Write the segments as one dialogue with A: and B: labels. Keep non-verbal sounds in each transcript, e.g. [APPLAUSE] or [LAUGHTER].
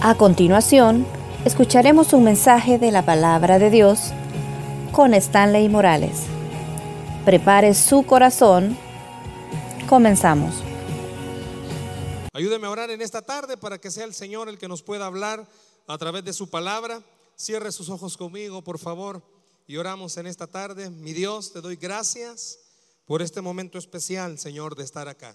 A: A continuación, escucharemos un mensaje de la palabra de Dios con Stanley Morales. Prepare su corazón. Comenzamos.
B: Ayúdeme a orar en esta tarde para que sea el Señor el que nos pueda hablar a través de su palabra. Cierre sus ojos conmigo, por favor, y oramos en esta tarde. Mi Dios, te doy gracias por este momento especial, Señor, de estar acá.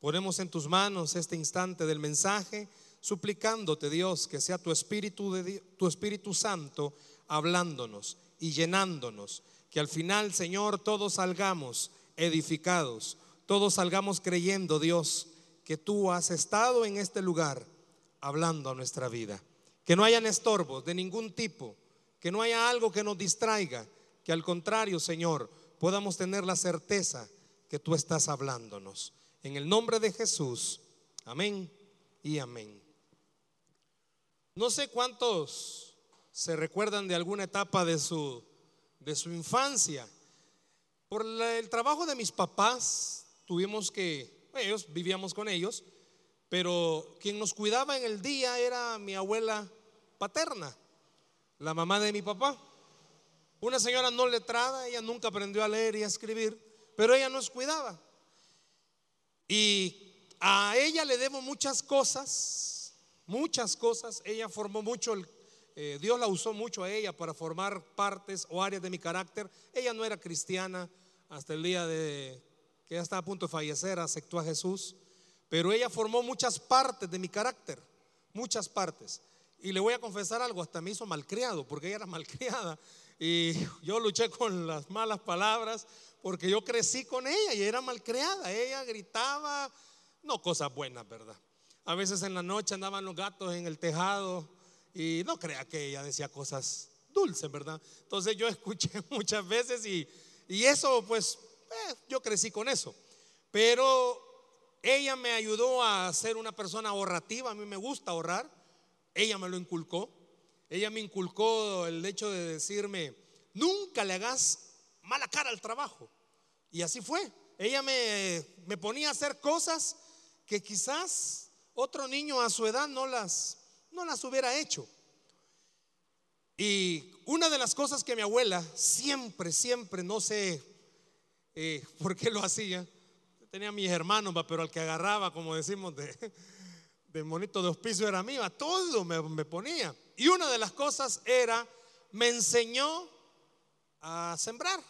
B: Ponemos en tus manos este instante del mensaje, suplicándote, Dios, que sea tu Espíritu, tu Espíritu Santo hablándonos y llenándonos. Que al final, Señor, todos salgamos edificados, todos salgamos creyendo, Dios, que tú has estado en este lugar hablando a nuestra vida. Que no hayan estorbos de ningún tipo, que no haya algo que nos distraiga, que al contrario, Señor, podamos tener la certeza que tú estás hablándonos. En el nombre de Jesús, amén y amén. No sé cuántos se recuerdan de alguna etapa de su, de su infancia. Por el trabajo de mis papás, tuvimos que, ellos vivíamos con ellos, pero quien nos cuidaba en el día era mi abuela paterna, la mamá de mi papá. Una señora no letrada, ella nunca aprendió a leer y a escribir, pero ella nos cuidaba. Y a ella le debo muchas cosas, muchas cosas. Ella formó mucho, eh, Dios la usó mucho a ella para formar partes o áreas de mi carácter. Ella no era cristiana hasta el día de que ella estaba a punto de fallecer, aceptó a Jesús. Pero ella formó muchas partes de mi carácter, muchas partes. Y le voy a confesar algo, hasta me hizo malcriado, porque ella era [LAUGHS] malcriada. Y yo luché con las malas palabras, porque yo crecí con ella y era malcriada. Ella gritaba, no cosas buenas, ¿verdad? A veces en la noche andaban los gatos en el tejado y no crea que ella decía cosas dulces, ¿verdad? Entonces yo [LAUGHS] escuché muchas veces y, eso, pues, eh, yo crecí con eso. Pero ella me ayudó a ser una persona ahorrativa, a mí me gusta ahorrar, ella me lo inculcó, ella me inculcó el hecho de decirme, nunca le hagas mala cara al trabajo. Y así fue, ella me ponía a hacer cosas que quizás otro niño a su edad no las, no las hubiera hecho. Y una de las cosas que mi abuela siempre, siempre, no sé eh, [LAUGHS] por qué lo hacía, tenía mis hermanos, pero al que agarraba, como decimos, de, monito de hospicio era mío, a todo me ponía. Y una de las cosas era, me enseñó a sembrar,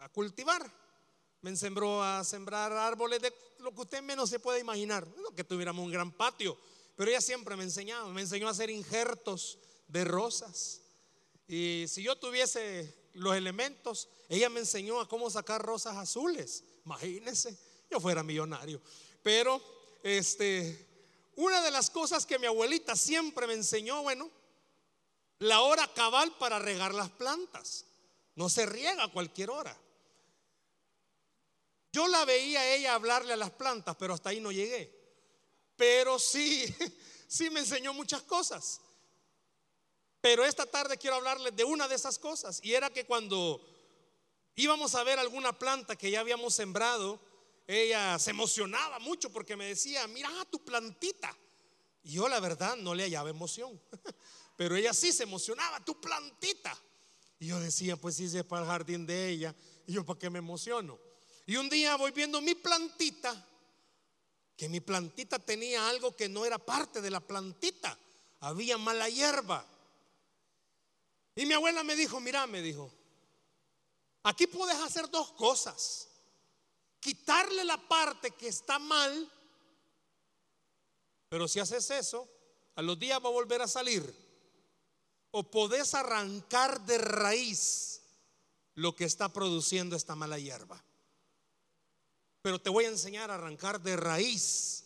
B: a cultivar. Me enseñó a sembrar árboles de lo que usted menos se puede imaginar. No que tuviéramos un gran patio, pero ella siempre me enseñaba, me enseñó a hacer injertos de rosas. Y si yo tuviese los elementos, ella me enseñó a cómo sacar rosas azules. Imagínense yo fuera millonario. Pero este, una de las cosas que mi abuelita siempre me enseñó, bueno, la hora cabal para regar las plantas. No se riega a cualquier hora. Yo la veía a ella hablarle a las plantas, pero hasta ahí no llegué. Pero sí, [LAUGHS] sí me enseñó muchas cosas. Pero esta tarde quiero hablarles de una de esas cosas. Y era que cuando íbamos a ver alguna planta que ya habíamos sembrado, ella se emocionaba mucho porque me decía, mira tu plantita. Y yo la verdad no le hallaba emoción. [LAUGHS] Pero ella sí se emocionaba, tu plantita. Y yo decía, pues sí, es para el jardín de ella. Y yo, ¿para qué me emociono? Y un día voy viendo mi plantita, que mi plantita tenía algo que no era parte de la plantita. Había mala hierba. Y mi abuela me dijo, mira, me dijo, aquí puedes hacer dos cosas quitarle la parte que está mal, pero si haces eso, a los días va a volver a salir. O podés arrancar de raíz lo que está produciendo esta mala hierba. Pero te voy a enseñar a arrancar de raíz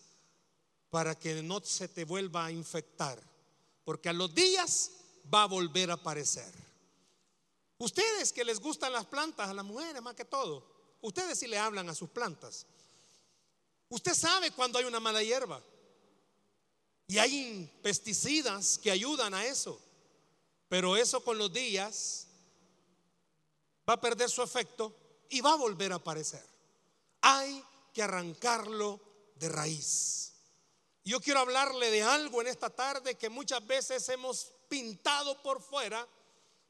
B: para que no se te vuelva a infectar. Porque a los días va a volver a aparecer. Ustedes que les gustan las plantas, a las mujeres más que todo, Ustedes sí le hablan a sus plantas. Usted sabe cuando hay una mala hierba. Y hay pesticidas que ayudan a eso. Pero eso con los días va a perder su efecto y va a volver a aparecer. Hay que arrancarlo de raíz. Yo quiero hablarle de algo en esta tarde que muchas veces hemos pintado por fuera,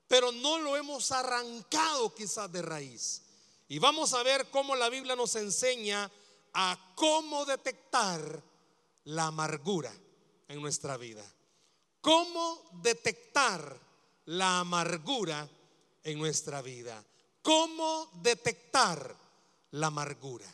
B: pero no lo hemos arrancado quizás de raíz. Y vamos a ver cómo la Biblia nos enseña a cómo detectar la amargura en nuestra vida. Cómo detectar la amargura en nuestra vida. Cómo detectar la amargura.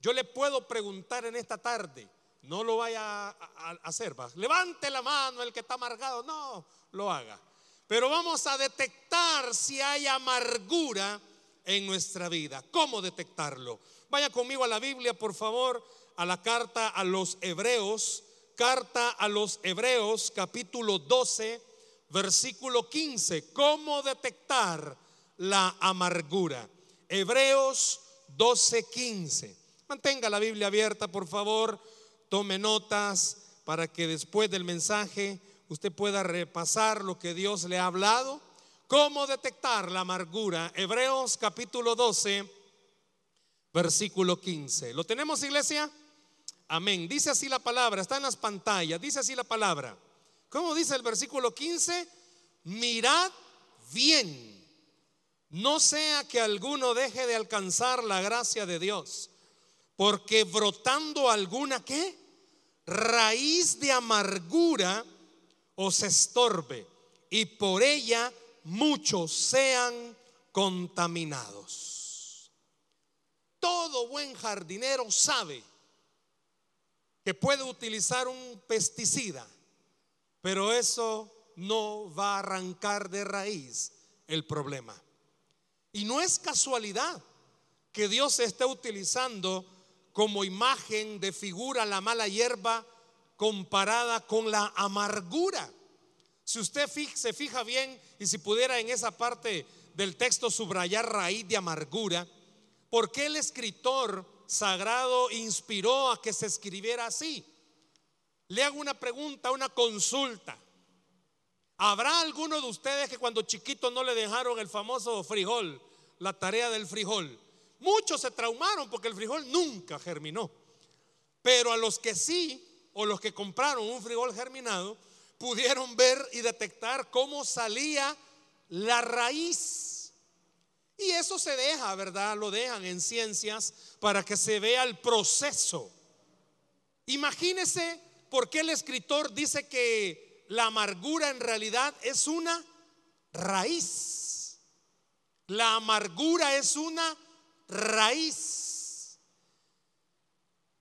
B: Yo le puedo preguntar en esta tarde, no lo vaya a, hacer, levante la mano el que está amargado, no lo haga. Pero vamos a detectar si hay amargura en nuestra vida. ¿Cómo detectarlo? Vaya conmigo a la Biblia, por favor, a la carta a los Hebreos, carta a los Hebreos, capítulo 12, versículo 15. ¿Cómo detectar la amargura? Hebreos 12, 15. Mantenga la Biblia abierta, por favor. Tome notas para que después del mensaje usted pueda repasar lo que Dios le ha hablado. ¿Cómo detectar la amargura? Hebreos capítulo 12, versículo 15. ¿Lo tenemos, iglesia? Amén. Dice así la palabra, está en las pantallas, dice así la palabra. ¿Cómo dice el versículo 15? Mirad bien, no sea que alguno deje de alcanzar la gracia de Dios porque brotando alguna qué? Raíz de amargura os estorbe y por ella muchos sean contaminados. Todo buen jardinero sabe que puede utilizar un pesticida, pero eso no va a arrancar de raíz el problema. Y no es casualidad que Dios esté utilizando como imagen de figura la mala hierba comparada con la amargura. Si usted se fija bien y si pudiera en esa parte del texto subrayar raíz de amargura, ¿por qué el escritor sagrado inspiró a que se escribiera así? Le hago una pregunta, una consulta. ¿Habrá alguno de ustedes que cuando chiquito no le dejaron el famoso frijol, la tarea del frijol? Muchos se traumaron porque el frijol nunca germinó. Pero a los que sí, o los que compraron un frijol germinado, pudieron ver y detectar cómo salía la raíz. Y eso se deja, ¿verdad? Lo dejan en ciencias para que se vea el proceso. Imagínese por qué el escritor dice que la amargura en realidad es una raíz. La amargura es una raíz.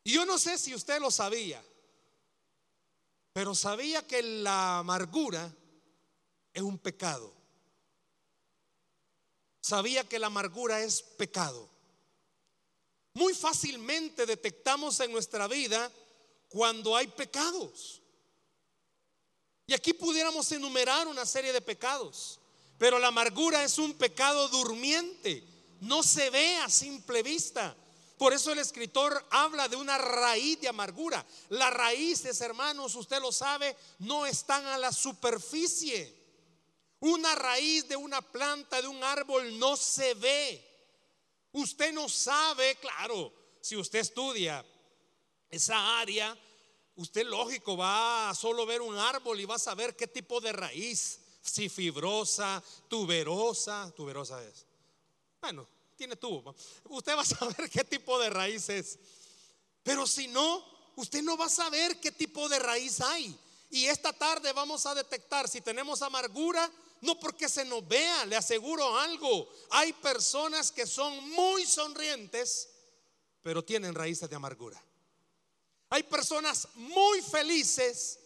B: Y yo no sé si usted lo sabía, pero sabía que la amargura es un pecado. Sabía que la amargura es pecado. Muy fácilmente detectamos en nuestra vida cuando hay pecados. Y aquí pudiéramos enumerar una serie de pecados, pero la amargura es un pecado durmiente no se ve a simple vista. Por eso el escritor habla de una raíz de amargura. Las raíces, hermanos, usted lo sabe, no están a la superficie. Una raíz de una planta, de un árbol, no se ve. Usted no sabe, claro, si usted estudia esa área, usted lógico va a solo ver un árbol y va a saber qué tipo de raíz, si fibrosa, tuberosa, tuberosa es. Bueno, tiene tubo. Usted va a [LAUGHS] saber qué tipo de raíz es. Pero si no, usted no va a saber qué tipo de raíz hay. Y esta tarde vamos a detectar si tenemos amargura, no porque se nos vea, le aseguro algo. Hay personas que son muy sonrientes, pero tienen raíces de amargura. Hay personas muy felices,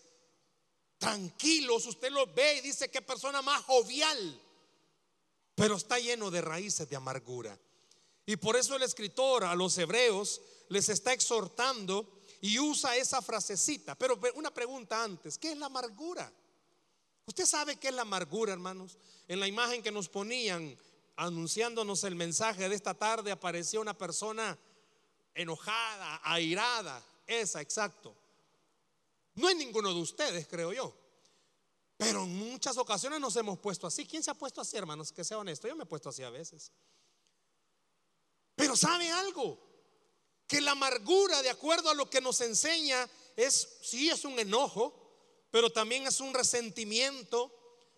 B: tranquilos, usted los ve y dice que persona más jovial pero está lleno de raíces de amargura. Y por eso el escritor a los hebreos les está exhortando y usa esa frasecita. Pero una pregunta antes, ¿qué es la amargura? ¿Usted sabe qué es la amargura, hermanos? En la imagen que nos ponían anunciándonos el mensaje de esta tarde apareció una persona enojada, airada, esa, exacto. No es ninguno de ustedes, creo yo. Pero en muchas ocasiones nos hemos puesto así. ¿Quién se ha puesto así, hermanos? Que sea honesto. Yo me he puesto así a veces. Pero ¿sabe algo? Que la amargura, de acuerdo a lo que nos enseña es, sí, es un enojo, pero también es un resentimiento,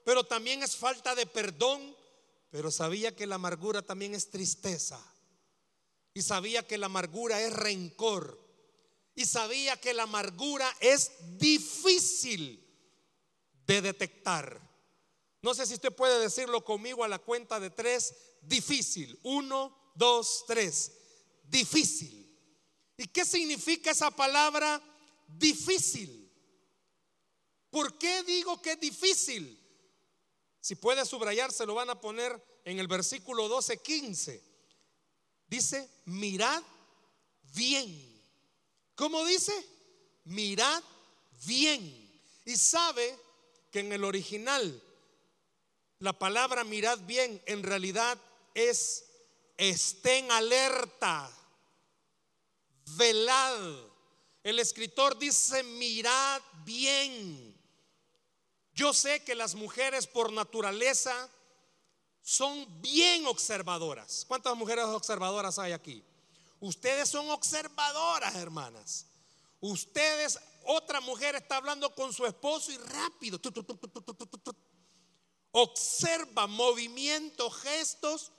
B: pero también es falta de perdón, pero sabía que la amargura también es tristeza. Y sabía que la amargura es rencor. Y sabía que la amargura es difícil de detectar. No sé si usted puede decirlo conmigo a la cuenta de tres. Difícil. Uno, dos, tres. Difícil. ¿Y qué significa esa palabra difícil? ¿Por qué digo que es difícil? Si puede subrayar, se lo van a poner en el versículo 12, 15. Dice, mirad bien. ¿Cómo dice? Mirad bien. Y sabe que en el original la palabra mirad bien en realidad es estén alerta, velad. El escritor dice mirad bien. Yo sé que las mujeres por naturaleza son bien observadoras. ¿Cuántas mujeres observadoras hay aquí? Ustedes son observadoras, hermanas. Ustedes, otra mujer está hablando con su esposo y rápido. Observa movimientos, gestos.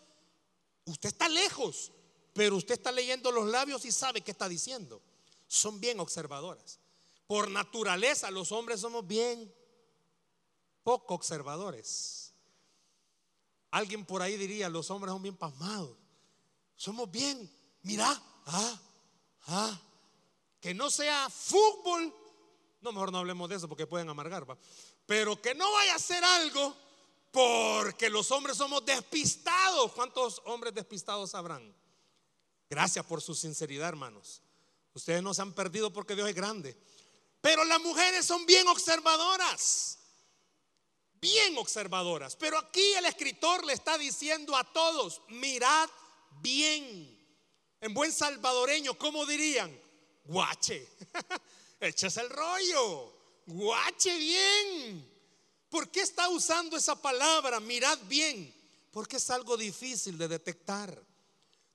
B: Usted está lejos, pero usted está leyendo los labios y sabe qué está diciendo. Son bien observadoras. Por naturaleza, los hombres somos bien poco observadores. Alguien por ahí diría, los hombres son bien pasmados. Somos bien, mira, ah, ah, que no sea fútbol. No, mejor no hablemos de eso porque pueden amargar, Pero que no vaya a ser algo porque los hombres somos despistados. ¿Cuántos hombres despistados habrán? Gracias por su sinceridad, hermanos. Ustedes no se han perdido porque Dios es grande. Pero las mujeres son bien observadoras. Bien observadoras. Pero aquí el escritor le está diciendo a todos, mirad bien. En buen salvadoreño, ¿cómo dirían? Guache. [LAUGHS] Echas el rollo. Guache bien. ¿Por qué está usando esa palabra? Mirad bien. Porque es algo difícil de detectar.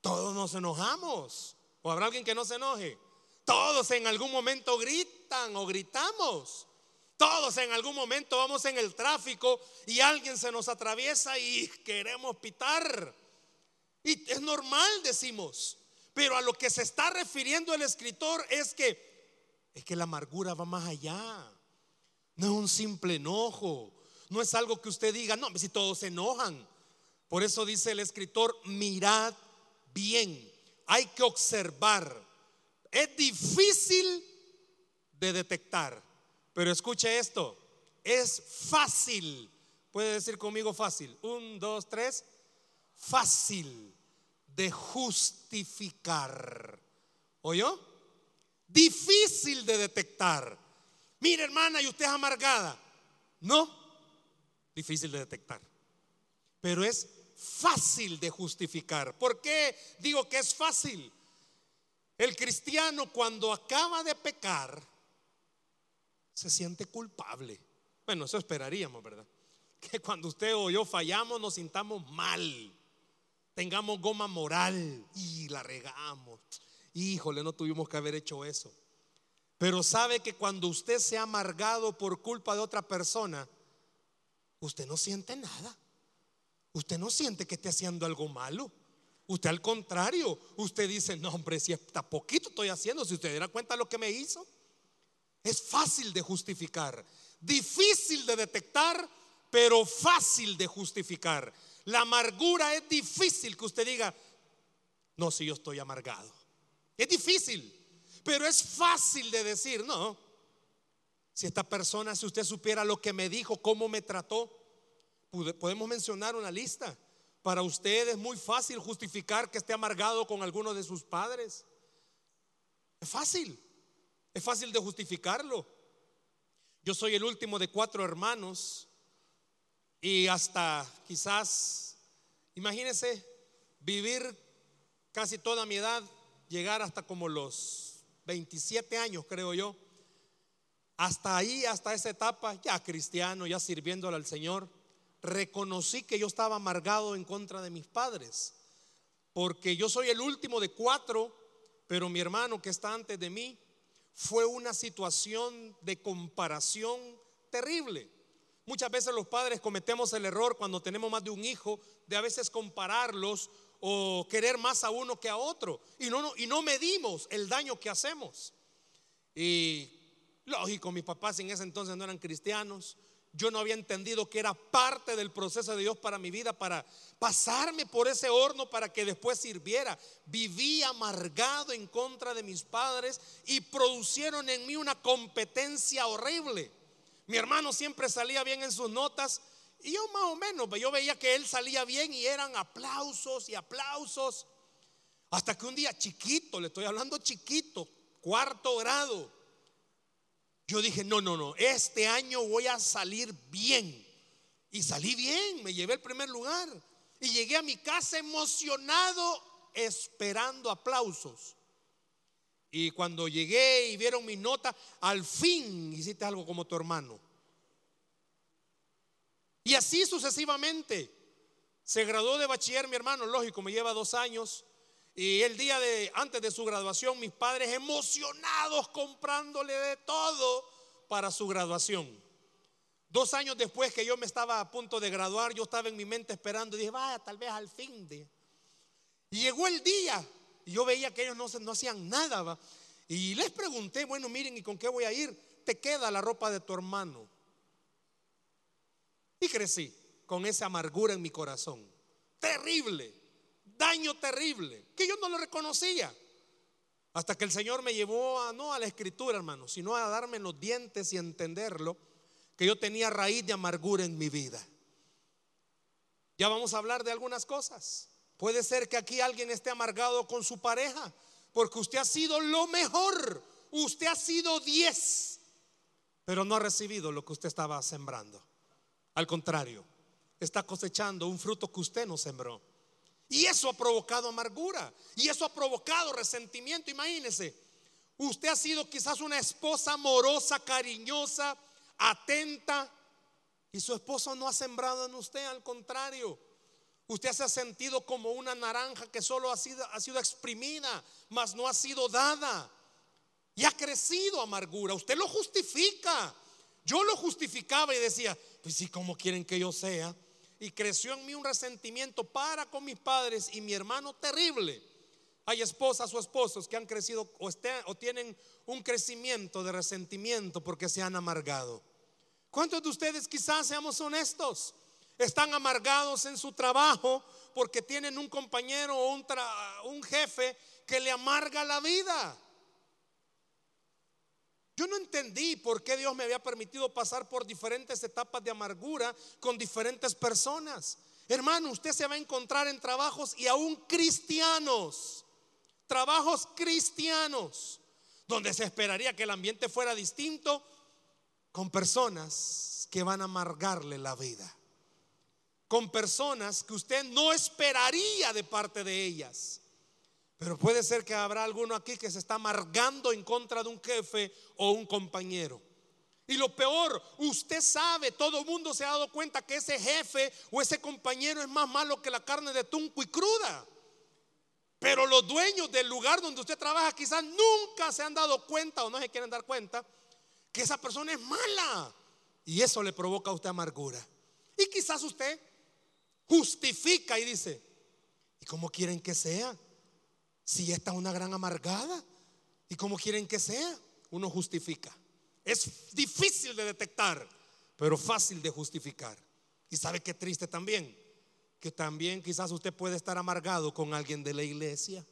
B: Todos nos enojamos. ¿O habrá alguien que no se enoje? Todos en algún momento gritan o gritamos. Todos en algún momento vamos en el tráfico y alguien se nos atraviesa y queremos pitar. Y es normal, decimos. Pero a lo que se está refiriendo el escritor es que es que la amargura va más allá. No es un simple enojo. No es algo que usted diga, no, si todos se enojan. Por eso dice el escritor, mirad bien. Hay que observar. Es difícil de detectar. Pero escuche esto. Es fácil. Puede decir conmigo fácil. Un, dos, tres. Fácil de justificar. ¿Oyó? Difícil de detectar. Mire, hermana, y usted es amargada. No, difícil de detectar. Pero es fácil de justificar. ¿Por qué digo que es fácil? El cristiano cuando acaba de pecar se siente culpable. Bueno, eso esperaríamos, ¿verdad? [LAUGHS] Que cuando usted o yo fallamos nos sintamos mal. Tengamos goma moral y la regamos. Híjole, no tuvimos que haber hecho eso. Pero sabe que cuando usted se ha amargado por culpa de otra persona, usted no siente nada. Usted no siente que esté haciendo algo malo. Usted al contrario, usted dice, no hombre, si está poquito estoy haciendo, si usted diera cuenta lo que me hizo. Es fácil de justificar, difícil de detectar, pero fácil de justificar. La amargura es difícil que usted diga, no, si yo estoy amargado. Es difícil. Pero es fácil de decir, no. Si esta persona, si usted supiera lo que me dijo, cómo me trató, podemos mencionar una lista. Para usted es muy fácil justificar que esté amargado con alguno de sus padres. Es fácil. Es fácil de justificarlo. Yo soy el último de cuatro hermanos y hasta quizás, imagínese, vivir casi toda mi edad, llegar hasta como los 27 años creo yo. Hasta ahí, hasta esa etapa, ya cristiano, ya sirviéndole al Señor, reconocí que yo estaba amargado en contra de mis padres. Porque yo soy el último de cuatro, pero mi hermano que está antes de mí fue una situación de comparación terrible. Muchas veces los padres cometemos el error cuando tenemos más de un hijo de a veces compararlos o querer más a uno que a otro y no, y no medimos el daño que hacemos. Y lógico, mis papás en ese entonces no eran cristianos, yo no había entendido que era parte del proceso de Dios para mi vida, para pasarme por ese horno para que después sirviera. Viví amargado en contra de mis padres y producieron en mí una competencia horrible. Mi hermano siempre salía bien en sus notas y yo más o menos, yo veía que él salía bien y eran aplausos y aplausos. Hasta que un día chiquito, le estoy hablando chiquito, cuarto grado, yo dije, no, no, no, este año voy a salir bien. Y salí bien, me llevé el primer lugar. Y llegué a mi casa emocionado, esperando aplausos. Y cuando llegué y vieron mi nota, al fin hiciste algo como tu hermano. Y así sucesivamente. Se graduó de bachiller mi hermano, lógico, me lleva dos años. Y el día de antes de su graduación, mis padres emocionados comprándole de todo para su graduación. Dos años después que yo me estaba a punto de graduar, yo estaba en mi mente esperando y dije, vaya, tal vez al fin de. Y llegó el día y yo veía que ellos no, no hacían nada. Y les pregunté, bueno, miren, ¿y con qué voy a ir? Te queda la ropa de tu hermano. Y crecí con esa amargura en mi corazón. Terrible daño terrible, que yo no lo reconocía. Hasta que el Señor me llevó a, no a la escritura, hermano, sino a darme los dientes y entenderlo, que yo tenía raíz de amargura en mi vida. Ya vamos a hablar de algunas cosas. Puede ser que aquí alguien esté amargado con su pareja, porque usted ha sido lo mejor, usted ha sido 10, pero no ha recibido lo que usted estaba sembrando. Al contrario, está cosechando un fruto que usted no sembró. Y eso ha provocado amargura. Y eso ha provocado resentimiento. Imagínese, usted ha sido quizás una esposa amorosa, cariñosa, atenta. Y su esposo no ha sembrado en usted, al contrario. Usted se ha sentido como una naranja que solo ha sido, ha sido exprimida, mas no ha sido dada. Y ha crecido amargura. Usted lo justifica. Yo lo justificaba y decía, pues sí, ¿cómo quieren que yo sea? y creció en mí un resentimiento para con mis padres y mi hermano terrible. Hay esposas o esposos que han crecido o, o tienen un crecimiento de resentimiento porque se han amargado. ¿Cuántos de ustedes quizás seamos honestos? Están amargados en su trabajo porque tienen un compañero o un, jefe que le amarga la vida. Yo no entendí por qué Dios me había permitido pasar por diferentes etapas de amargura con diferentes personas. Hermano, usted se va a encontrar en trabajos y aún cristianos, trabajos cristianos, donde se esperaría que el ambiente fuera distinto, con personas que van a amargarle la vida, con personas que usted no esperaría de parte de ellas. Pero puede ser que habrá alguno aquí que se está amargando en contra de un jefe o un compañero. Y lo peor, usted sabe, todo el mundo se ha dado cuenta que ese jefe o ese compañero es más malo que la carne de tunco y cruda. Pero los dueños del lugar donde usted trabaja quizás nunca se han dado cuenta o no se quieren dar cuenta que esa persona es mala. Y eso le provoca a usted amargura. Y quizás usted justifica y dice, ¿y cómo quieren que sea? Si esta es una gran amargada, ¿y cómo quieren que sea? Uno justifica. Es difícil de detectar, pero fácil de justificar. Y sabe qué triste también, que también quizás usted puede estar amargado con alguien de la iglesia.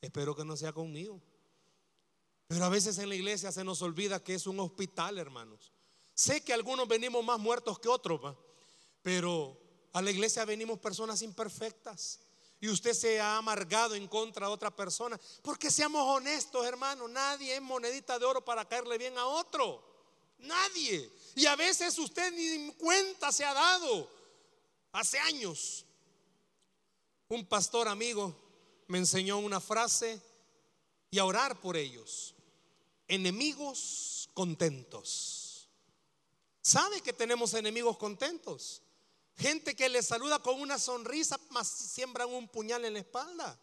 B: Espero que no sea conmigo. Pero a veces en la iglesia se nos olvida que es un hospital, hermanos. Sé que algunos venimos más muertos que otros, pero a la iglesia venimos personas imperfectas y usted se ha amargado en contra de otra persona. Porque seamos honestos, hermano, nadie es monedita de oro para caerle bien a otro. Nadie. Y a veces usted ni cuenta se ha dado. Hace años, un pastor amigo me enseñó una frase y a orar por ellos. Enemigos contentos. ¿Sabe que tenemos enemigos contentos? Gente que le saluda con una sonrisa, mas siembran un puñal en la espalda.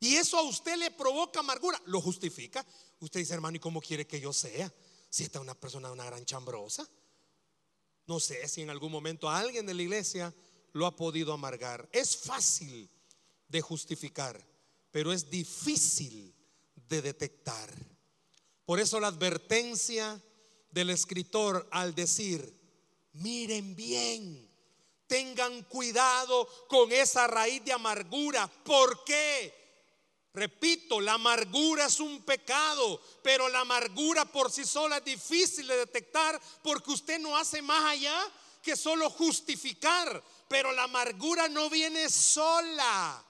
B: y eso a usted le provoca amargura, lo justifica. Usted dice, hermano, ¿y cómo quiere que yo sea? Si esta es una persona una gran chambrosa. No sé si en algún momento alguien de la iglesia lo ha podido amargar. Es fácil de justificar, pero es difícil de detectar. Por eso la advertencia del escritor al decir, miren bien, tengan cuidado con esa raíz de amargura. ¿Por qué? Repito, la amargura es un pecado, pero la amargura por sí sola es difícil de detectar porque usted no hace más allá que solo justificar, pero la amargura no viene sola,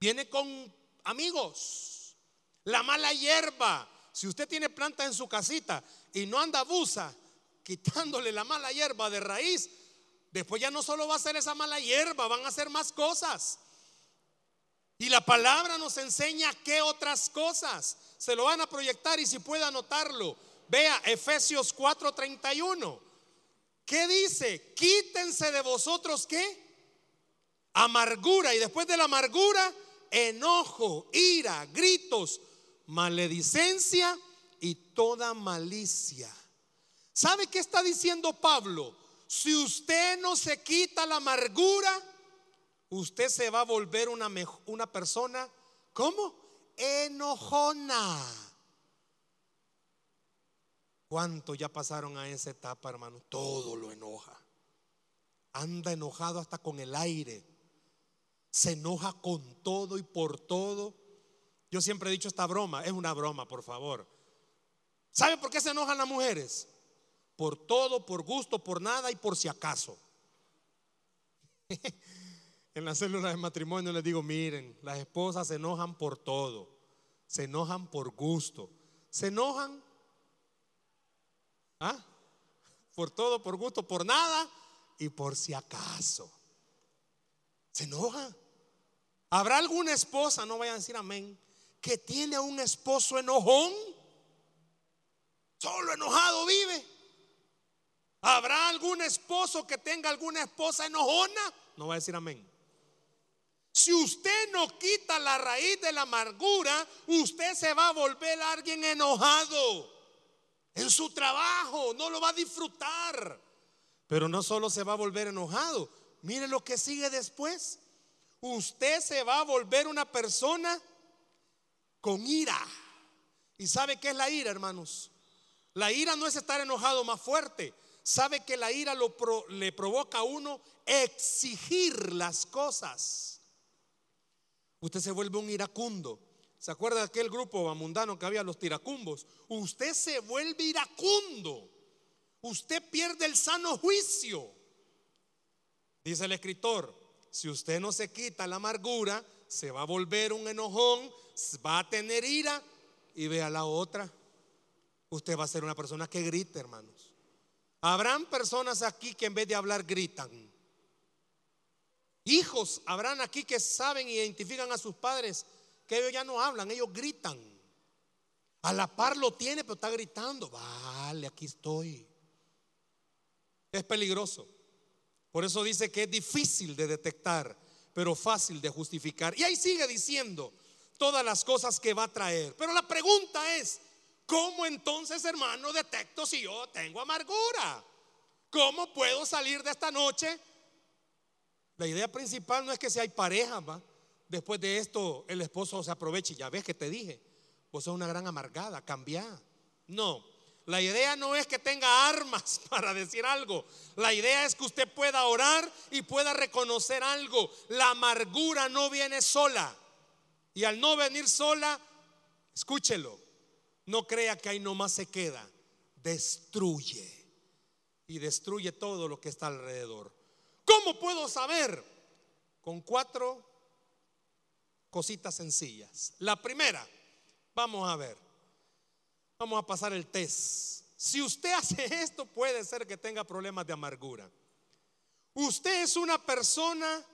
B: viene con amigos. La mala hierba, si usted tiene planta en su casita y no anda busa quitándole la mala hierba de raíz, después ya no solo va a ser esa mala hierba, van a ser más cosas. Y la palabra nos enseña qué otras cosas. Se lo van a proyectar y si puede anotarlo. Vea Efesios 4:31. ¿Qué dice? Quítense de vosotros qué? Amargura. Y después de la amargura, enojo, ira, gritos, maledicencia y toda malicia. ¿Sabe qué está diciendo Pablo? Si usted no se quita la amargura, usted se va a volver una, una persona, ¿cómo? Enojona. ¿Cuánto ya pasaron a esa etapa, hermano? Todo lo enoja. Anda enojado hasta con el aire. Se enoja con todo y por todo. Yo siempre he dicho esta broma, es una broma, por favor. ¿Sabe por qué se enojan las mujeres? Por todo, por gusto, por nada y por si acaso. [LAUGHS] en la célula de matrimonio les digo, miren, las esposas se enojan por todo, se enojan por gusto, se enojan ¿ah? por todo, por gusto, por nada y por si acaso. Se enoja. ¿Habrá alguna esposa, no vayan a decir amén, que tiene un esposo enojón? Solo enojado vive. ¿Habrá algún esposo que tenga alguna esposa enojona? No va a decir amén. Si usted no quita la raíz de la amargura, usted se va a volver alguien enojado en su trabajo, no lo va a disfrutar. Pero no solo se va a volver enojado, mire lo que sigue después. Usted se va a volver una persona con ira. ¿Y sabe qué es la ira, hermanos? La ira no es estar enojado más fuerte. Sabe que la ira le provoca a uno exigir las cosas usted se vuelve un iracundo. ¿Se acuerda de aquel grupo mundano que había los tiracumbos? Usted se vuelve iracundo. Usted pierde el sano juicio. Dice el escritor, si usted no se quita la amargura, se va a volver un enojón, va a tener ira y vea la otra. Usted va a ser una persona que grite, hermanos. Habrán personas aquí que en vez de hablar gritan. Hijos habrán aquí que saben y identifican a sus padres que ellos ya no hablan, ellos gritan. A la par lo tiene, pero está gritando. Vale, aquí estoy. Es peligroso. Por eso dice que es difícil de detectar, pero fácil de justificar. Y ahí sigue diciendo todas las cosas que va a traer. Pero la pregunta es, ¿cómo entonces, hermano, detecto si yo tengo amargura? ¿Cómo puedo salir de esta noche la idea principal no es que si hay pareja, después de esto el esposo se aproveche. Ya ves que te dije, vos sos una gran amargada, cambia. No, la idea no es que tenga armas [LAUGHS] para decir algo. La idea es que usted pueda orar y pueda reconocer algo. La amargura no viene sola. Y al no venir sola, escúchelo, no crea que ahí nomás se queda. Destruye. Y destruye todo lo que está alrededor. ¿Cómo puedo saber? Con cuatro cositas sencillas. La primera, vamos a ver, vamos a pasar el test. Si usted hace esto, puede ser que tenga problemas de amargura. Usted es una persona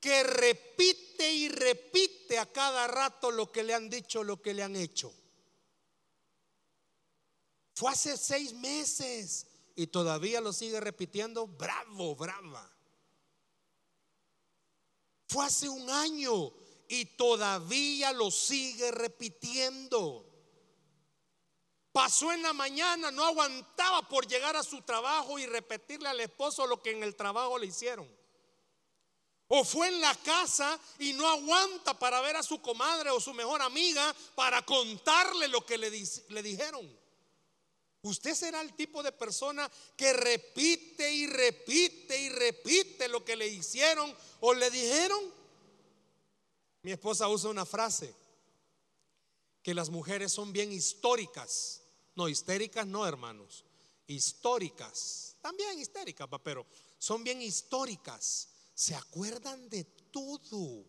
B: que repite y repite a cada rato lo que le han dicho, lo que le han hecho. Fue hace seis meses y todavía lo sigue repitiendo. Bravo, brava. Fue hace un año y todavía lo sigue repitiendo. Pasó en la mañana, no aguantaba por llegar a su trabajo y repetirle al esposo lo que en el trabajo le hicieron. O fue en la casa y no aguanta para ver a su comadre o su mejor amiga para contarle lo que le, le dijeron. Usted será el tipo de persona que repite y repite y repite lo que le hicieron o le dijeron. Mi esposa usa una frase que las mujeres son bien históricas. No, histéricas no, hermanos. Históricas. También histéricas, pero son bien históricas. Se acuerdan de todo.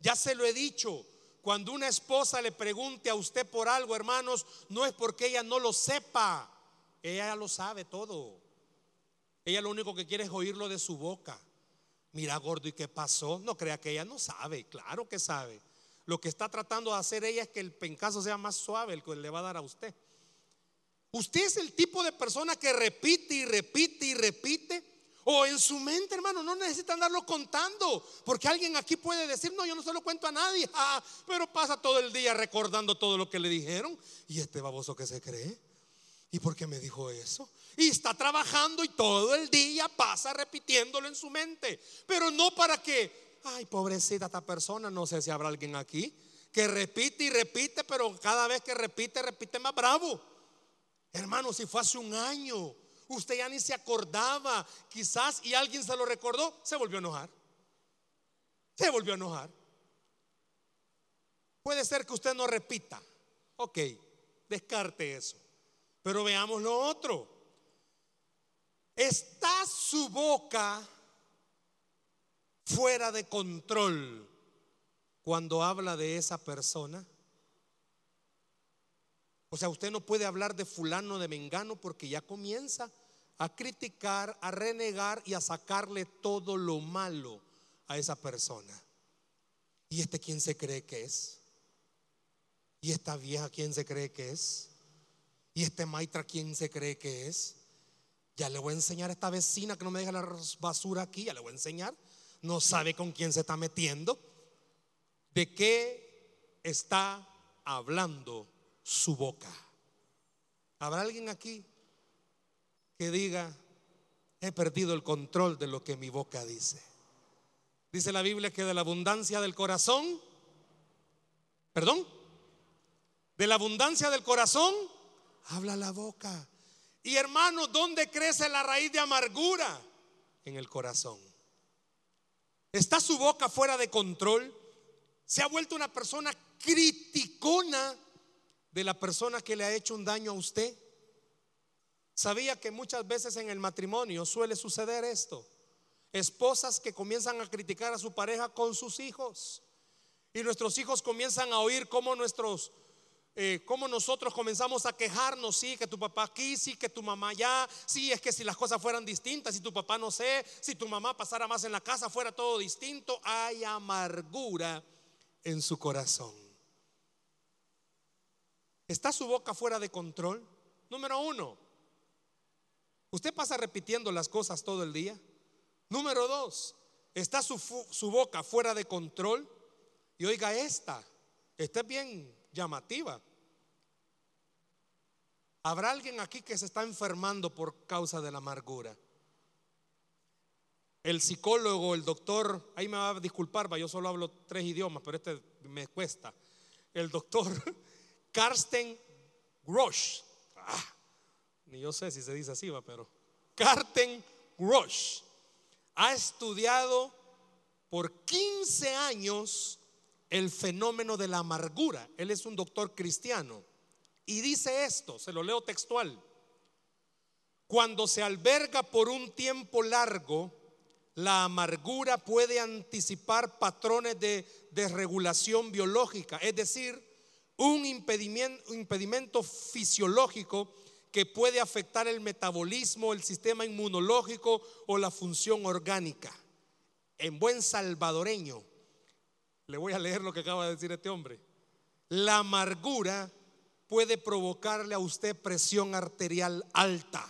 B: Ya se lo he dicho. Cuando una esposa le pregunte a usted por algo, hermanos, no es porque ella no lo sepa. Ella lo sabe todo. Ella lo único que quiere es oírlo de su boca. Mira, gordo, ¿y qué pasó? No crea que ella no sabe. Claro que sabe. Lo que está tratando de hacer ella es que el pencazo sea más suave, el que le va a dar a usted. Usted es el tipo de persona que repite y repite y repite. O en su mente, hermano, no necesita andarlo contando. Porque alguien aquí puede decir, no, yo no se lo cuento a nadie. [LAUGHS] Ah, pero pasa todo el día recordando todo lo que le dijeron. ¿Y este baboso que se cree? ¿Y por qué me dijo eso? Y está trabajando y todo el día pasa repitiéndolo en su mente. Pero no para que, ay, pobrecita esta persona, no sé si habrá alguien aquí que repite y repite, pero cada vez que repite, repite más bravo. Hermano, si fue hace un año, usted ya ni se acordaba, quizás, y alguien se lo recordó, se volvió a enojar. Se volvió a enojar. Puede ser que usted no repita. Ok, descarte eso. Pero veamos lo otro. ¿Está su boca fuera de control cuando habla de esa persona? O sea, usted no puede hablar de fulano, de mengano, porque ya comienza a criticar, a renegar y a sacarle todo lo malo a esa persona. ¿Y este quién se cree que es? ¿Y esta vieja quién se cree que es? ¿Y este maitra quién se cree que es? Ya le voy a enseñar a esta vecina que no me deja la basura aquí, ya le voy a enseñar. No sabe con quién se está metiendo. ¿De qué está hablando su boca? ¿Habrá alguien aquí que diga, he perdido el control de lo que mi boca dice? Dice la Biblia que de la abundancia del corazón, perdón, de la abundancia del corazón, habla la boca. Y hermano, ¿dónde crece la raíz de amargura? En el corazón. ¿Está su boca fuera de control? ¿Se ha vuelto una persona criticona de la persona que le ha hecho un daño a usted? ¿Sabía que muchas veces en el matrimonio suele suceder esto? Esposas que comienzan a criticar a su pareja con sus hijos. Y nuestros hijos comienzan a oír cómo nuestros eh, cómo nosotros comenzamos a quejarnos, sí, que tu papá aquí, sí, que tu mamá allá, sí, es que si las cosas fueran distintas, si tu papá no sé, si tu mamá pasara más en la casa, fuera todo distinto, hay amargura en su corazón. ¿Está su boca fuera de control? Número uno, ¿usted pasa repitiendo las cosas todo el día? Número dos, ¿está su, su boca fuera de control? Y oiga esta, está bien llamativa. ¿Habrá alguien aquí que se está enfermando por causa de la amargura? El psicólogo, el doctor, ahí me va a disculpar, yo solo hablo tres idiomas, pero este me cuesta. El doctor [LAUGHS] Karsten Grosch, ah, ni yo sé si se dice así, va, pero Karsten Grosch ha estudiado por 15 años el fenómeno de la amargura. Él es un doctor cristiano. Y dice esto, se lo leo textual. Cuando se alberga por un tiempo largo, la amargura puede anticipar patrones de desregulación biológica, es decir, un impedimento, impedimento fisiológico que puede afectar el metabolismo, el sistema inmunológico o la función orgánica. En buen salvadoreño, le voy a leer lo que acaba de decir este hombre. La amargura puede provocarle a usted presión arterial alta,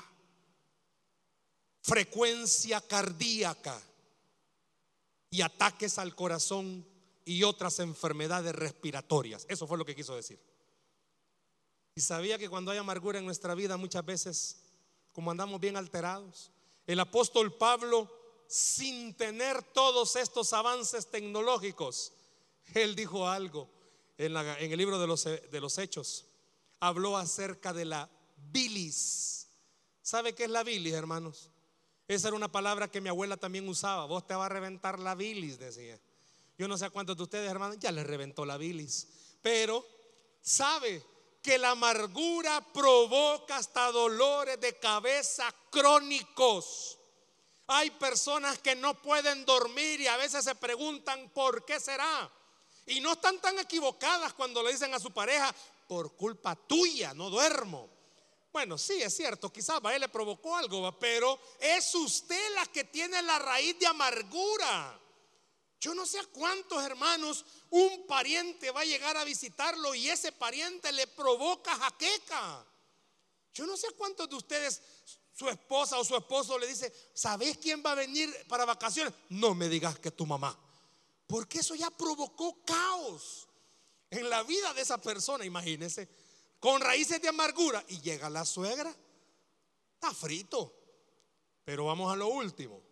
B: frecuencia cardíaca y ataques al corazón y otras enfermedades respiratorias. Eso fue lo que quiso decir. Y sabía que cuando hay amargura en nuestra vida muchas veces, como andamos bien alterados, el apóstol Pablo, sin tener todos estos avances tecnológicos, él dijo algo en, el libro de los, de los Hechos. Habló acerca de la bilis. ¿Sabe qué es la bilis, hermanos? Esa era una palabra que mi abuela también usaba. Vos te va a reventar la bilis, decía. Yo no sé a cuántos de ustedes, hermanos, ya les reventó la bilis. Pero sabe que la amargura provoca hasta dolores de cabeza crónicos. Hay personas que no pueden dormir y a veces se preguntan por qué será. Y no están tan equivocadas cuando le dicen a su pareja, por culpa tuya, no duermo. Bueno, sí, es cierto, quizás a él le provocó algo, pero es usted la que tiene la raíz de amargura. Yo no sé a cuántos hermanos un pariente va a llegar a visitarlo y ese pariente le provoca jaqueca. Yo no sé a cuántos de ustedes su esposa o su esposo le dice, ¿sabes quién va a venir para vacaciones? No me digas que tu mamá. Porque eso ya provocó caos en la vida de esa persona, imagínense, con raíces de amargura. Y llega la suegra, está frito. Pero vamos a lo último.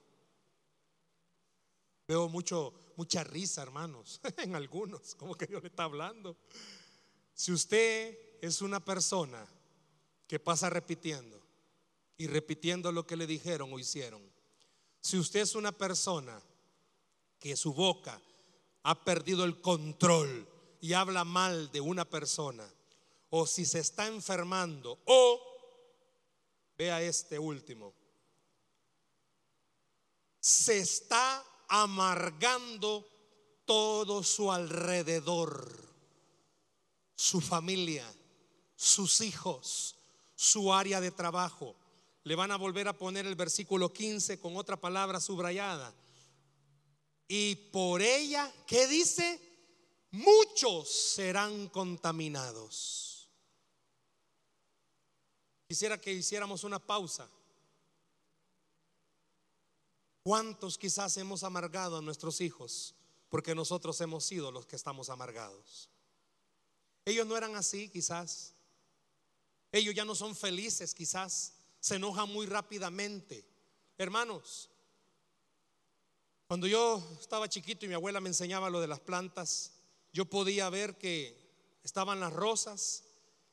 B: Veo mucho, mucha risa, hermanos, [LAUGHS] en algunos, como que Dios le está hablando. Si usted es una persona que pasa repitiendo y repitiendo lo que le dijeron o hicieron, si usted es una persona que su boca ha perdido el control y habla mal de una persona, o si se está enfermando, o vea este último, se está amargando todo su alrededor, su familia, sus hijos, su área de trabajo. Le van a volver a poner el versículo 15 con otra palabra subrayada. Y por ella, ¿qué dice? Muchos serán contaminados. Quisiera que hiciéramos una pausa ¿Cuántos quizás hemos amargado a nuestros hijos porque nosotros hemos sido los que estamos amargados? Ellos no eran así quizás. Ellos ya no son felices quizás. Se enojan muy rápidamente. Hermanos, cuando yo estaba chiquito y mi abuela me enseñaba lo de las plantas, yo podía ver que estaban las rosas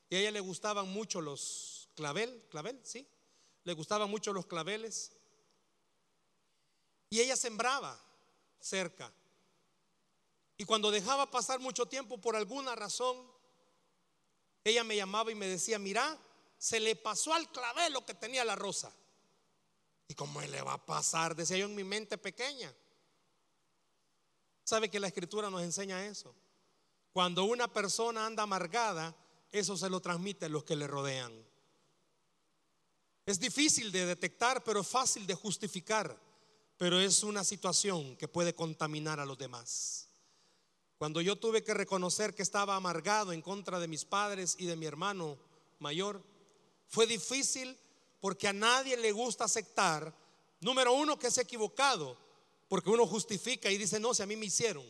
B: y a ella le gustaban mucho los clavel, clavel, sí, le gustaban mucho los claveles y ella sembraba cerca. Y cuando dejaba pasar mucho tiempo por alguna razón, ella me llamaba y me decía, mira, se le pasó al clavel lo que tenía la rosa. ¿Y cómo le va a pasar? Decía yo en mi mente pequeña. ¿Sabe que la escritura nos enseña eso? Cuando una persona anda amargada, eso se lo transmite a los que le rodean. Es difícil de detectar, pero fácil de justificar pero es una situación que puede contaminar a los demás. Cuando yo tuve que reconocer que estaba amargado en contra de mis padres y de mi hermano mayor, fue difícil porque a nadie le gusta aceptar, número uno, que es equivocado, porque uno justifica y dice, no, si a mí me hicieron.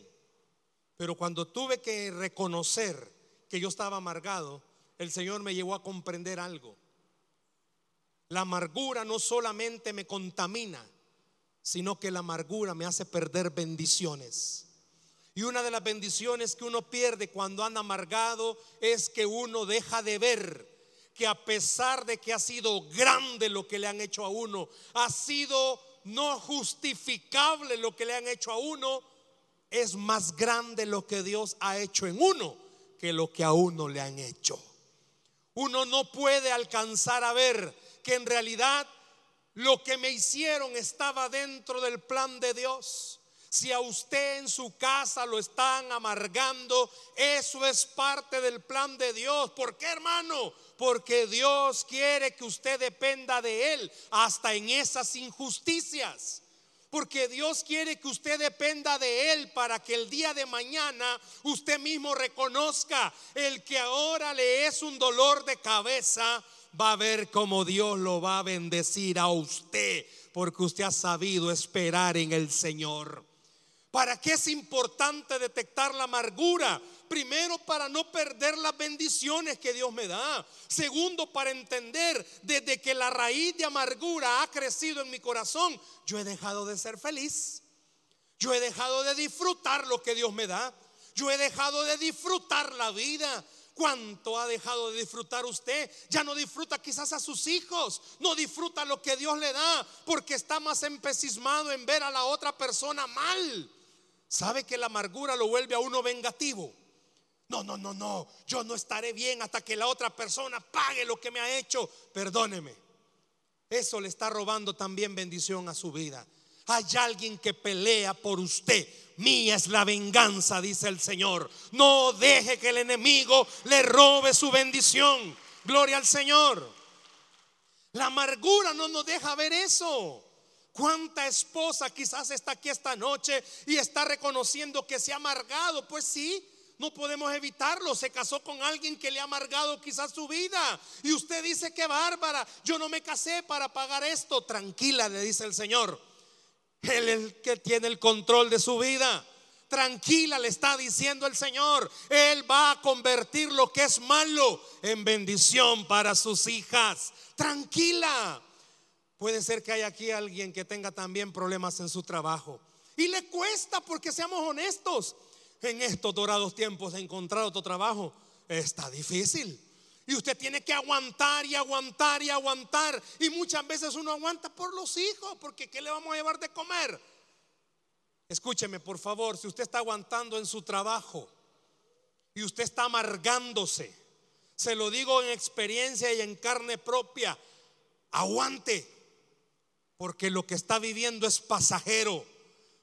B: Pero cuando tuve que reconocer que yo estaba amargado, el Señor me llevó a comprender algo. La amargura no solamente me contamina, sino que la amargura me hace perder bendiciones. Y una de las bendiciones que uno pierde cuando anda amargado es que uno deja de ver que a pesar de que ha sido grande lo que le han hecho a uno, ha sido no justificable lo que le han hecho a uno, es más grande lo que Dios ha hecho en uno que lo que a uno le han hecho. Uno no puede alcanzar a ver que en realidad lo que me hicieron estaba dentro del plan de Dios. Si a usted en su casa lo están amargando, eso es parte del plan de Dios. ¿Por qué, hermano? Porque Dios quiere que usted dependa de Él hasta en esas injusticias. Porque Dios quiere que usted dependa de Él para que el día de mañana usted mismo reconozca el que ahora le es un dolor de cabeza va a ver cómo Dios lo va a bendecir a usted, porque usted ha sabido esperar en el Señor. ¿Para qué es importante detectar la amargura? Primero, para no perder las bendiciones que Dios me da. Segundo, para entender desde que la raíz de amargura ha crecido en mi corazón, yo he dejado de ser feliz. Yo he dejado de disfrutar lo que Dios me da. Yo he dejado de disfrutar la vida. ¿Cuánto ha dejado de disfrutar usted? Ya no disfruta quizás a sus hijos, no disfruta lo que Dios le da, porque está más empecismado en ver a la otra persona mal. ¿Sabe que la amargura lo vuelve a uno vengativo? No, no, no, no, yo no estaré bien hasta que la otra persona pague lo que me ha hecho. Perdóneme. Eso le está robando también bendición a su vida. Hay alguien que pelea por usted. Mía es la venganza, dice el Señor. No deje que el enemigo le robe su bendición. Gloria al Señor. La amargura no nos deja ver eso. ¿Cuánta esposa quizás está aquí esta noche y está reconociendo que se ha amargado? Pues sí, no podemos evitarlo. Se casó con alguien que le ha amargado quizás su vida. Y usted dice que bárbara, yo no me casé para pagar esto. Tranquila, le dice el Señor. Él es el que tiene el control de su vida. Tranquila, le está diciendo el Señor. Él va a convertir lo que es malo en bendición para sus hijas. Tranquila. Puede ser que haya aquí alguien que tenga también problemas en su trabajo. Y le cuesta porque seamos honestos. En estos dorados tiempos de encontrar otro trabajo está difícil. Y usted tiene que aguantar y aguantar y aguantar. Y muchas veces uno aguanta por los hijos, porque ¿qué le vamos a llevar de comer? Escúcheme, por favor, si usted está aguantando en su trabajo y usted está amargándose, se lo digo en experiencia y en carne propia, aguante, porque lo que está viviendo es pasajero,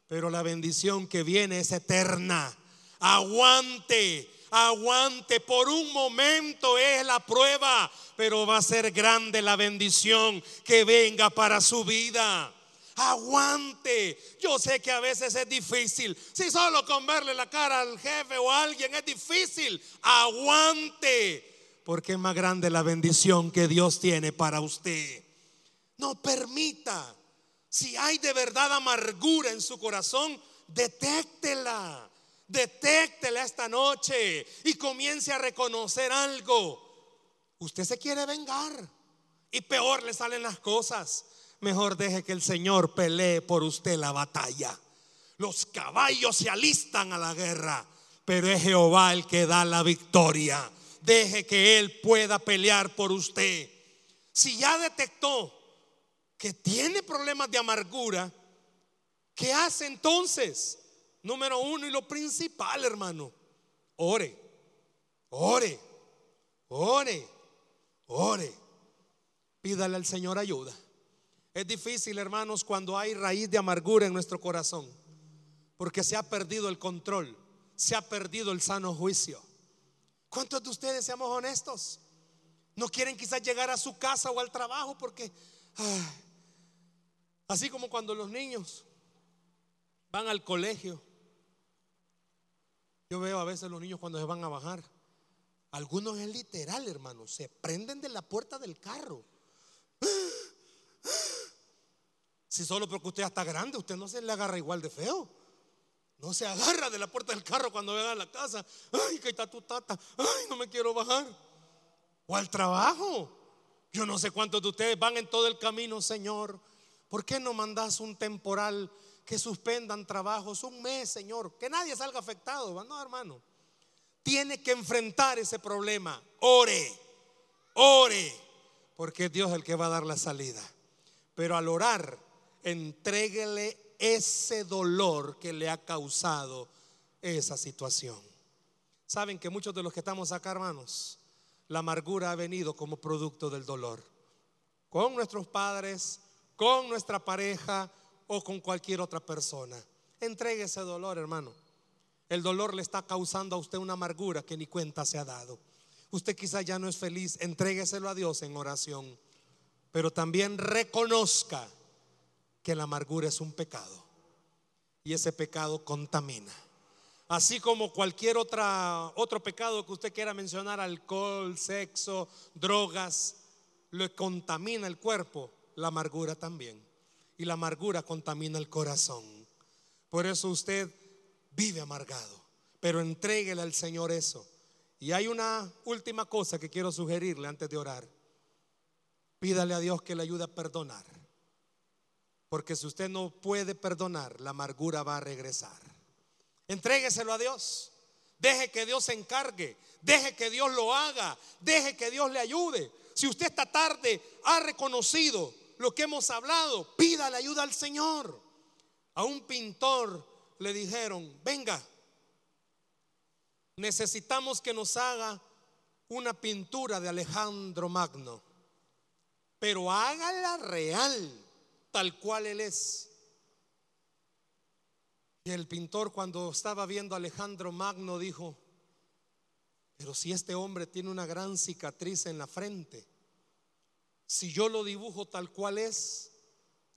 B: pero la bendición que viene es eterna. Aguante, aguante, por un momento es la prueba, pero va a ser grande la bendición que venga para su vida. Aguante. Yo sé que a veces es difícil. Si solo con verle la cara al jefe o a alguien es difícil, aguante. Porque es más grande la bendición que Dios tiene para usted. No permita. Si hay de verdad amargura en su corazón, detéctela. Detéctela esta noche y comience a reconocer algo. Usted se quiere vengar y peor le salen las cosas. Mejor deje que el Señor pelee por usted la batalla. Los caballos se alistan a la guerra, pero es Jehová el que da la victoria. Deje que Él pueda pelear por usted. Si ya detectó que tiene problemas de amargura, ¿qué hace entonces? Número uno y lo principal, hermano, ore, ore, ore, ore. Pídale al Señor ayuda. Es difícil, hermanos, cuando hay raíz de amargura en nuestro corazón, porque se ha perdido el control, se ha perdido el sano juicio. ¿Cuántos de ustedes, seamos honestos, no quieren quizás llegar a su casa o al trabajo porque, así como cuando los niños van al colegio, yo veo a veces los niños cuando se van a bajar. Algunos es literal, hermano. Se prenden de la puerta del carro. Si solo porque usted ya está grande, usted no se le agarra igual de feo. No se agarra de la puerta del carro cuando venga a la casa. Ay, que está tu tata. Ay, no me quiero bajar. O al trabajo. Yo no sé cuántos de ustedes van en todo el camino, Señor. ¿Por qué no mandas un temporal que suspendan trabajos un mes, Señor, que nadie salga afectado, no, hermano. Tiene que enfrentar ese problema. Ore, ore, porque Dios es el que va a dar la salida. Pero al orar, entréguele ese dolor que le ha causado esa situación. Saben que muchos de los que estamos acá, hermanos, la amargura ha venido como producto del dolor. Con nuestros padres, con nuestra pareja, o con cualquier otra persona. Entregue ese dolor, hermano. El dolor le está causando a usted una amargura que ni cuenta se ha dado. Usted quizá ya no es feliz, entrégueselo a Dios en oración. Pero también reconozca que la amargura es un pecado. Y ese pecado contamina. Así como cualquier otra, otro pecado que usted quiera mencionar, alcohol, sexo, drogas, le contamina el cuerpo, la amargura también y la amargura contamina el corazón. Por eso usted vive amargado. Pero entréguele al Señor eso. Y hay una última cosa que quiero sugerirle antes de orar. Pídale a Dios que le ayude a perdonar. Porque si usted no puede perdonar, la amargura va a regresar. Entrégueselo a Dios. Deje que Dios se encargue. Deje que Dios lo haga. Deje que Dios le ayude. Si usted esta tarde ha reconocido lo que hemos hablado, pídale ayuda al Señor. A un pintor le dijeron, venga, necesitamos que nos haga una pintura de Alejandro Magno, pero hágala real, tal cual él es. Y el pintor cuando estaba viendo a Alejandro Magno dijo, pero si este hombre tiene una gran cicatriz en la frente, si yo lo dibujo tal cual es,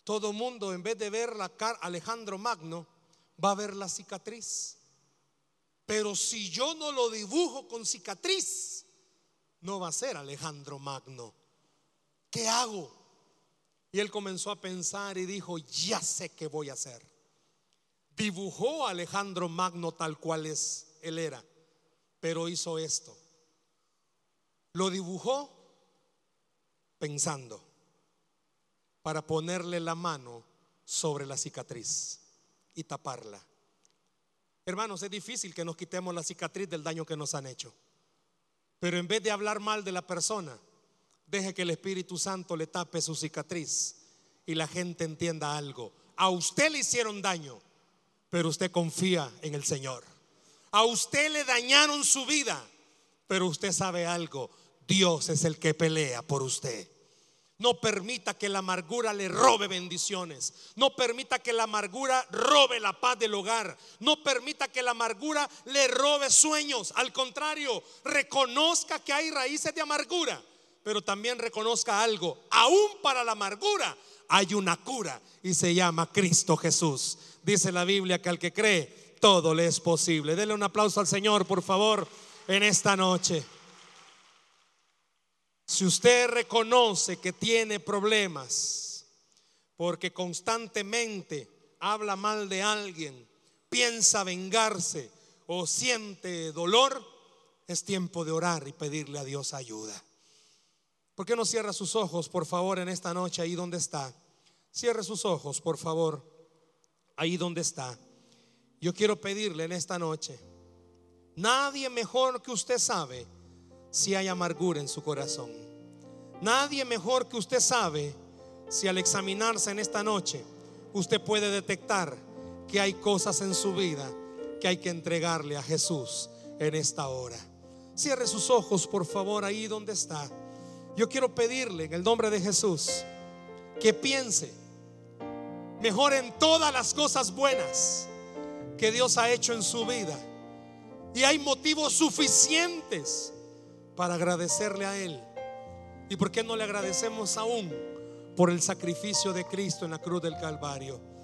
B: todo mundo en vez de ver la cara Alejandro Magno, va a ver la cicatriz. Pero si yo no lo dibujo con cicatriz, no va a ser Alejandro Magno. ¿Qué hago? Y él comenzó a pensar y dijo, ya sé qué voy a hacer. Dibujó a Alejandro Magno tal cual es, él era, pero hizo esto. Lo dibujó pensando para ponerle la mano sobre la cicatriz y taparla. Hermanos, es difícil que nos quitemos la cicatriz del daño que nos han hecho. Pero en vez de hablar mal de la persona, deje que el Espíritu Santo le tape su cicatriz y la gente entienda algo. A usted le hicieron daño, pero usted confía en el Señor. A usted le dañaron su vida, pero usted sabe algo. Dios es el que pelea por usted. No permita que la amargura le robe bendiciones. No permita que la amargura robe la paz del hogar. No permita que la amargura le robe sueños. Al contrario, reconozca que hay raíces de amargura. Pero también reconozca algo. Aún para la amargura hay una cura y se llama Cristo Jesús. Dice la Biblia que al que cree todo le es posible. Dele un aplauso al Señor, por favor, en esta noche. Si usted reconoce que tiene problemas porque constantemente habla mal de alguien, piensa vengarse o siente dolor, es tiempo de orar y pedirle a Dios ayuda. ¿Por qué no cierra sus ojos, por favor, en esta noche ahí donde está? Cierre sus ojos, por favor, ahí donde está. Yo quiero pedirle en esta noche, nadie mejor que usted sabe si hay amargura en su corazón. Nadie mejor que usted sabe si al examinarse en esta noche usted puede detectar que hay cosas en su vida que hay que entregarle a Jesús en esta hora. Cierre sus ojos, por favor, ahí donde está. Yo quiero pedirle en el nombre de Jesús que piense mejor en todas las cosas buenas que Dios ha hecho en su vida. Y hay motivos suficientes para agradecerle a Él. ¿Y por qué no le agradecemos aún por el sacrificio de Cristo en la cruz del Calvario?